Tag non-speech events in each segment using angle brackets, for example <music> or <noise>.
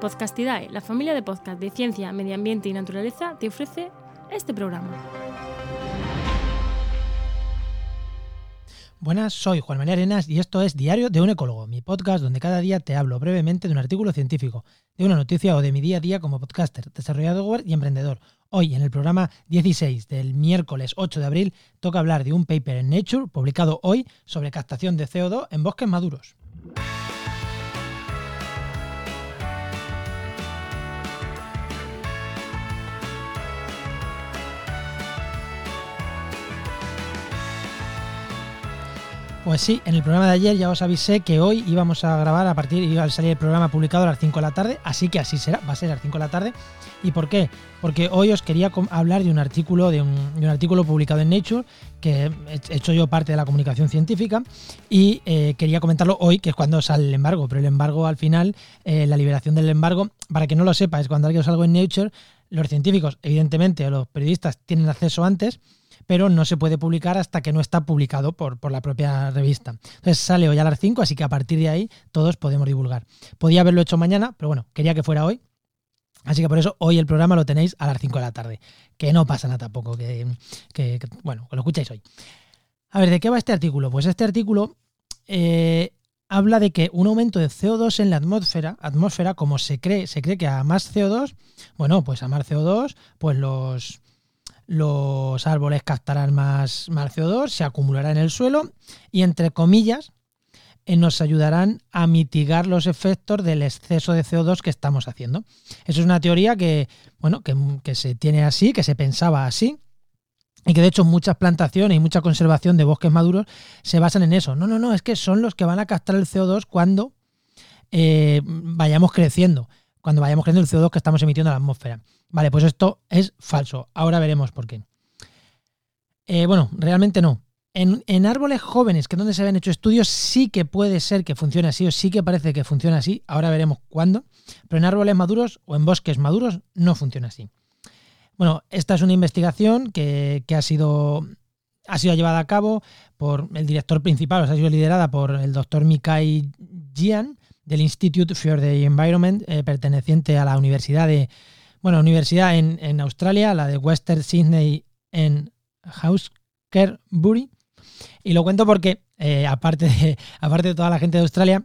Podcastidae, la familia de podcast de ciencia, medio ambiente y naturaleza, te ofrece este programa. Buenas, soy Juan María Arenas y esto es Diario de un Ecólogo, mi podcast donde cada día te hablo brevemente de un artículo científico, de una noticia o de mi día a día como podcaster, desarrollador y emprendedor. Hoy, en el programa 16 del miércoles 8 de abril, toca hablar de un paper en Nature publicado hoy sobre captación de CO2 en bosques maduros. Pues sí, en el programa de ayer ya os avisé que hoy íbamos a grabar a partir, iba a salir el programa publicado a las 5 de la tarde, así que así será, va a ser a las 5 de la tarde. ¿Y por qué? Porque hoy os quería hablar de un artículo, de un, artículo publicado en Nature, que he hecho yo parte de la comunicación científica, y eh, quería comentarlo hoy, que es cuando sale el embargo, pero el embargo al final, eh, la liberación del embargo, para que no lo sepa, es cuando alguien en Nature, los científicos, evidentemente, los periodistas tienen acceso antes, pero no se puede publicar hasta que no está publicado por, por la propia revista. Entonces sale hoy a las 5, así que a partir de ahí todos podemos divulgar. Podía haberlo hecho mañana, pero bueno, quería que fuera hoy. Así que por eso hoy el programa lo tenéis a las 5 de la tarde. Que no pasa nada tampoco, que, bueno, que lo escucháis hoy. A ver, ¿de qué va este artículo? Pues este artículo eh, habla de que un aumento de CO2 en la atmósfera, atmósfera, como se cree, se cree que a más CO2, bueno, pues a más CO2, pues los, los árboles captarán más, CO2, se acumulará en el suelo y, entre comillas, eh, nos ayudarán a mitigar los efectos del exceso de CO2 que estamos haciendo. Eso es una teoría que, bueno, que, se tiene así, que se pensaba así, y que de hecho muchas plantaciones y mucha conservación de bosques maduros se basan en eso. No, no, no, es que son los que van a captar el CO2 cuando eh, vayamos creciendo, cuando vayamos creciendo el CO2 que estamos emitiendo a la atmósfera. Vale, pues esto es falso. Ahora veremos por qué. Eh, bueno, realmente no. En, árboles jóvenes, que es donde se habían hecho estudios, sí que puede ser que funcione así, o sí que parece que funciona así. Ahora veremos cuándo. Pero en árboles maduros o en bosques maduros no funciona así. Bueno, esta es una investigación que, ha, sido, ha sido llevada a cabo por el director principal, o sea, ha sido liderada por el doctor Mikai Jian del Institute for the Environment, eh, perteneciente a la Universidad de bueno, universidad en, Australia, la de Western Sydney en Hawkesbury. Y lo cuento porque, eh, aparte, de, <laughs> aparte de toda la gente de Australia,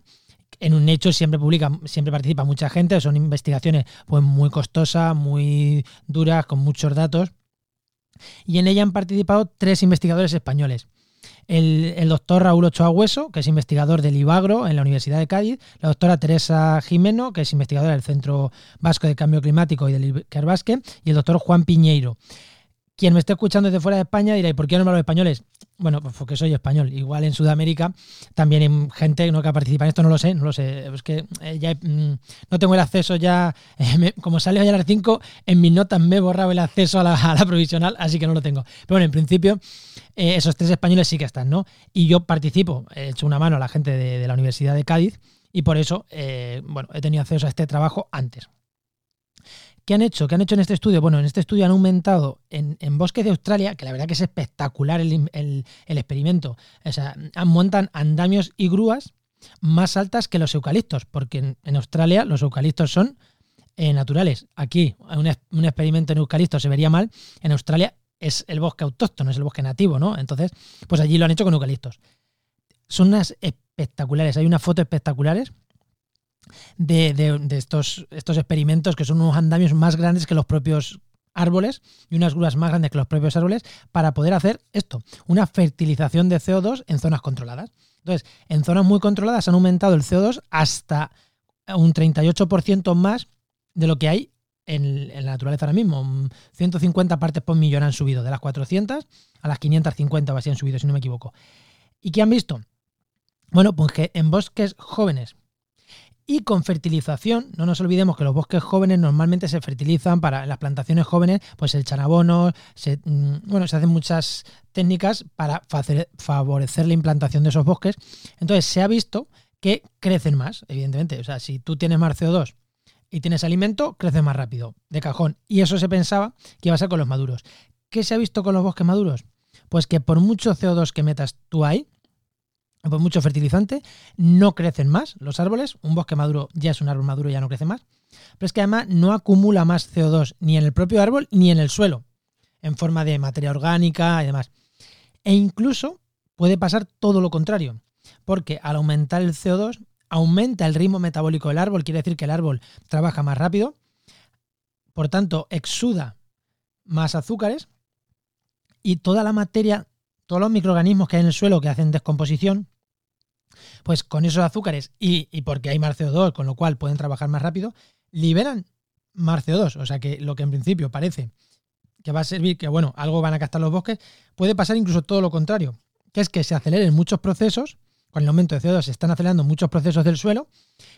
en un hecho siempre publica, siempre participa mucha gente, son investigaciones pues muy costosas, muy duras, con muchos datos. Y en ella han participado tres investigadores españoles el, doctor Raúl Ochoa Hueso, que es investigador del IBAGRO en la Universidad de Cádiz, la doctora Teresa Jimeno, que es investigadora del Centro Vasco de Cambio Climático y del Iker Basque, y el doctor Juan Piñeiro. Quien me esté escuchando desde fuera de España dirá, ¿y por qué no los españoles? Bueno, pues porque soy español. Igual en Sudamérica también hay gente ¿no? que participa en esto, no lo sé, no lo sé. Es que eh, ya mm, no tengo el acceso ya, <laughs> eh, como sale hoy a las 5, en mis notas me he borrado el acceso a la, provisional, así que no lo tengo. Pero bueno, en principio eh, esos tres españoles sí que están, ¿no? Y yo participo, he hecho una mano a la gente de, la Universidad de Cádiz y por eso, bueno, he tenido acceso a este trabajo antes. ¿Qué han hecho? ¿Qué han hecho en este estudio? Bueno, en este estudio han aumentado en, bosques de Australia, que la verdad que es espectacular el, experimento. O sea, montan andamios y grúas más altas que los eucaliptos, porque en, Australia los eucaliptos son eh, naturales. Aquí un, un, experimento en eucaliptos se vería mal. En Australia es el bosque autóctono, es el bosque nativo, ¿no? Entonces, pues allí lo han hecho con eucaliptos. Son unas espectaculares. Hay unas fotos espectaculares de, estos, estos experimentos que son unos andamios más grandes que los propios árboles y unas grúas más grandes que los propios árboles para poder hacer esto, una fertilización de CO2 en zonas controladas. Entonces, en zonas muy controladas han aumentado el CO2 hasta un 38% más de lo que hay en, la naturaleza ahora mismo. 150 partes por millón han subido, de las 400 a las 550 o así han subido, si no me equivoco. ¿Y qué han visto? Bueno, pues que en bosques jóvenes y con fertilización. No nos olvidemos que los bosques jóvenes normalmente se fertilizan para las plantaciones jóvenes, pues se echan abonos, se, mm, bueno, se hacen muchas técnicas para favorecer la implantación de esos bosques. Entonces se ha visto que crecen más, evidentemente. O sea, si tú tienes más CO2 y tienes alimento, crece más rápido, de cajón. Y eso se pensaba que iba a ser con los maduros. ¿Qué se ha visto con los bosques maduros? Pues que por mucho CO2 que metas tú ahí, pues mucho fertilizante, no crecen más los árboles, un bosque maduro ya es un árbol maduro, ya no crece más, pero es que además no acumula más CO2 ni en el propio árbol ni en el suelo, en forma de materia orgánica y demás. E incluso puede pasar todo lo contrario, porque al aumentar el CO2 aumenta el ritmo metabólico del árbol, quiere decir que el árbol trabaja más rápido, por tanto exuda más azúcares y toda la materia, todos los microorganismos que hay en el suelo que hacen descomposición, pues con esos azúcares y, porque hay más CO2, con lo cual pueden trabajar más rápido, liberan más CO2. O sea que lo que en principio parece que va a servir, que bueno, algo van a captar los bosques, puede pasar incluso todo lo contrario, que es que se aceleren muchos procesos, con el aumento de CO2 se están acelerando muchos procesos del suelo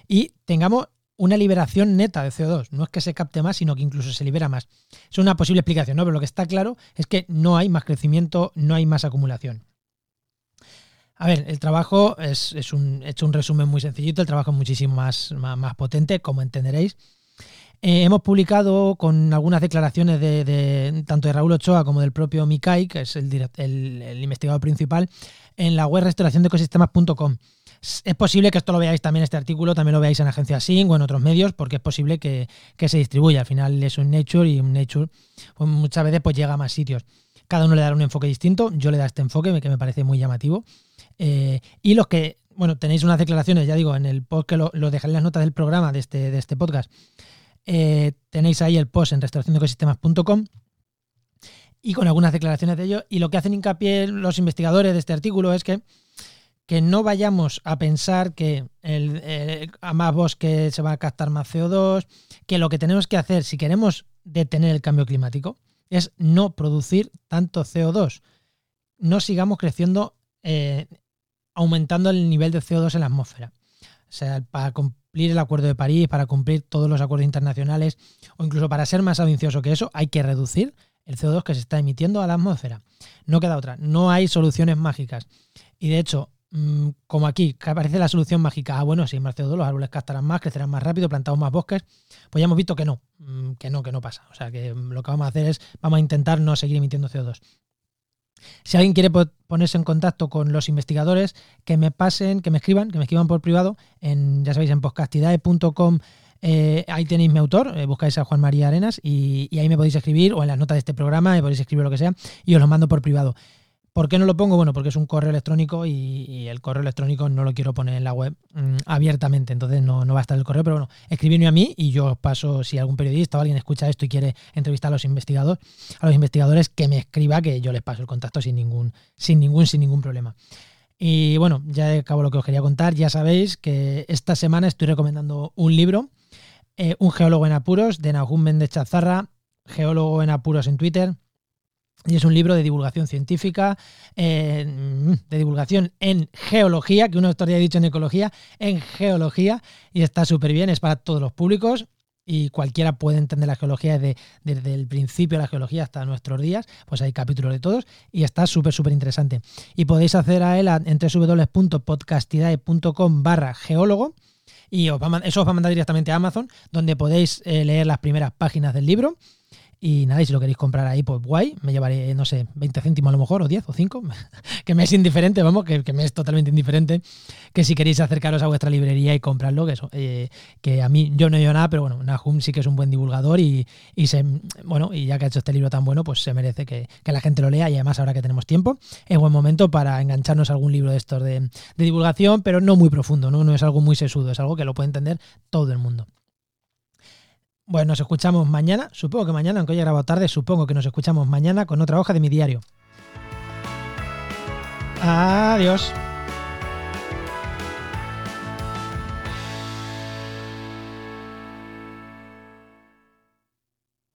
y tengamos una liberación neta de CO2. No es que se capte más, sino que incluso se libera más. Es una posible explicación, ¿no? Pero lo que está claro es que no hay más crecimiento, no hay más acumulación. A ver, el trabajo es, un, he hecho un resumen muy sencillito, el trabajo es muchísimo más, más, potente, como entenderéis. Eh, hemos publicado con algunas declaraciones de, tanto de Raúl Ochoa como del propio Mikai, que es el, el, investigador principal, en la web restauraciondeecosistemas.com. Es posible que esto lo veáis también, este artículo, también lo veáis en Agencia Sync o en otros medios, porque es posible que, se distribuya. Al final es un Nature y un Nature pues muchas veces pues llega a más sitios. Cada uno le da un enfoque distinto. Yo le da este enfoque que me parece muy llamativo. Eh, y los que, bueno, tenéis unas declaraciones, ya digo, en el post que lo, dejaré en las notas del programa de este, de este podcast. Eh, tenéis ahí el post en restauracionecosistema.com y con algunas declaraciones de ello. Y lo que hacen hincapié los investigadores de este artículo es que, que no vayamos a pensar que el, a más bosque se va a captar más CO2, que lo que tenemos que hacer si queremos detener el cambio climático es no producir tanto CO2. No sigamos creciendo eh, aumentando el nivel de CO2 en la atmósfera. O sea, para cumplir el Acuerdo de París, para cumplir todos los acuerdos internacionales, o incluso para ser más ambicioso que eso, hay que reducir el CO2 que se está emitiendo a la atmósfera. No queda otra. No hay soluciones mágicas. Y de hecho, mm, como aquí, que aparece la solución mágica, ah, bueno, si hay más CO2, los árboles captarán más, crecerán más rápido, plantamos más bosques, pues ya hemos visto que no, que no, que no pasa. O sea, que lo que vamos a hacer es, vamos a intentar no seguir emitiendo CO2. Si alguien quiere ponerse en contacto con los investigadores, que me pasen, que me escriban, que me escriban por privado, en, ya sabéis, en podcastidae.com. Eh, ahí tenéis mi autor, eh, buscáis a Juan María Arenas y, y, ahí me podéis escribir o en las notas de este programa me podéis escribir lo que sea y os lo mando por privado. ¿Por qué no lo pongo? Bueno, porque es un correo electrónico y, el correo electrónico no lo quiero poner en la web mm, abiertamente, entonces no, va a estar el correo, pero bueno, escribidme a mí y yo os paso, si algún periodista o alguien escucha esto y quiere entrevistar a los investigadores, a los investigadores, que me escriba, que yo les paso el contacto sin ningún, sin ningún, sin ningún problema. Y bueno, ya acabo lo que os quería contar. Ya sabéis que esta semana estoy recomendando un libro, eh, Un geólogo en apuros, de Nahum Méndez Chazarra, geólogo en apuros en Twitter y es un libro de divulgación científica, de divulgación en geología, que uno estaría dicho en ecología, en geología, y está súper bien, es para todos los públicos y cualquiera puede entender la geología desde, el principio de la geología hasta nuestros días, pues hay capítulos de todos y está súper, súper interesante. Y podéis hacer a él en www.podcastidae.com barra geólogo y eso os va a mandar directamente a Amazon, donde podéis eh, leer las primeras páginas del libro y nada, y si lo queréis comprar ahí, pues guay, me llevaré, no sé, 20 céntimos a lo mejor, o 10 o 5, <laughs> que me es indiferente, vamos, que, me es totalmente indiferente, que si queréis acercaros a vuestra librería y comprarlo, que eso, eh, que a mí yo no he nada, pero bueno, Nahum sí que es un buen divulgador y, se, bueno, y ya que ha hecho este libro tan bueno, pues se merece que, la gente lo lea y además ahora que tenemos tiempo, es buen momento para engancharnos a algún libro de estos de, de divulgación, pero no muy profundo, ¿no? no es algo muy sesudo, es algo que lo puede entender todo el mundo. Bueno, nos escuchamos mañana, supongo que mañana, aunque haya grabado tarde, supongo que nos escuchamos mañana con otra hoja de mi diario. Adiós.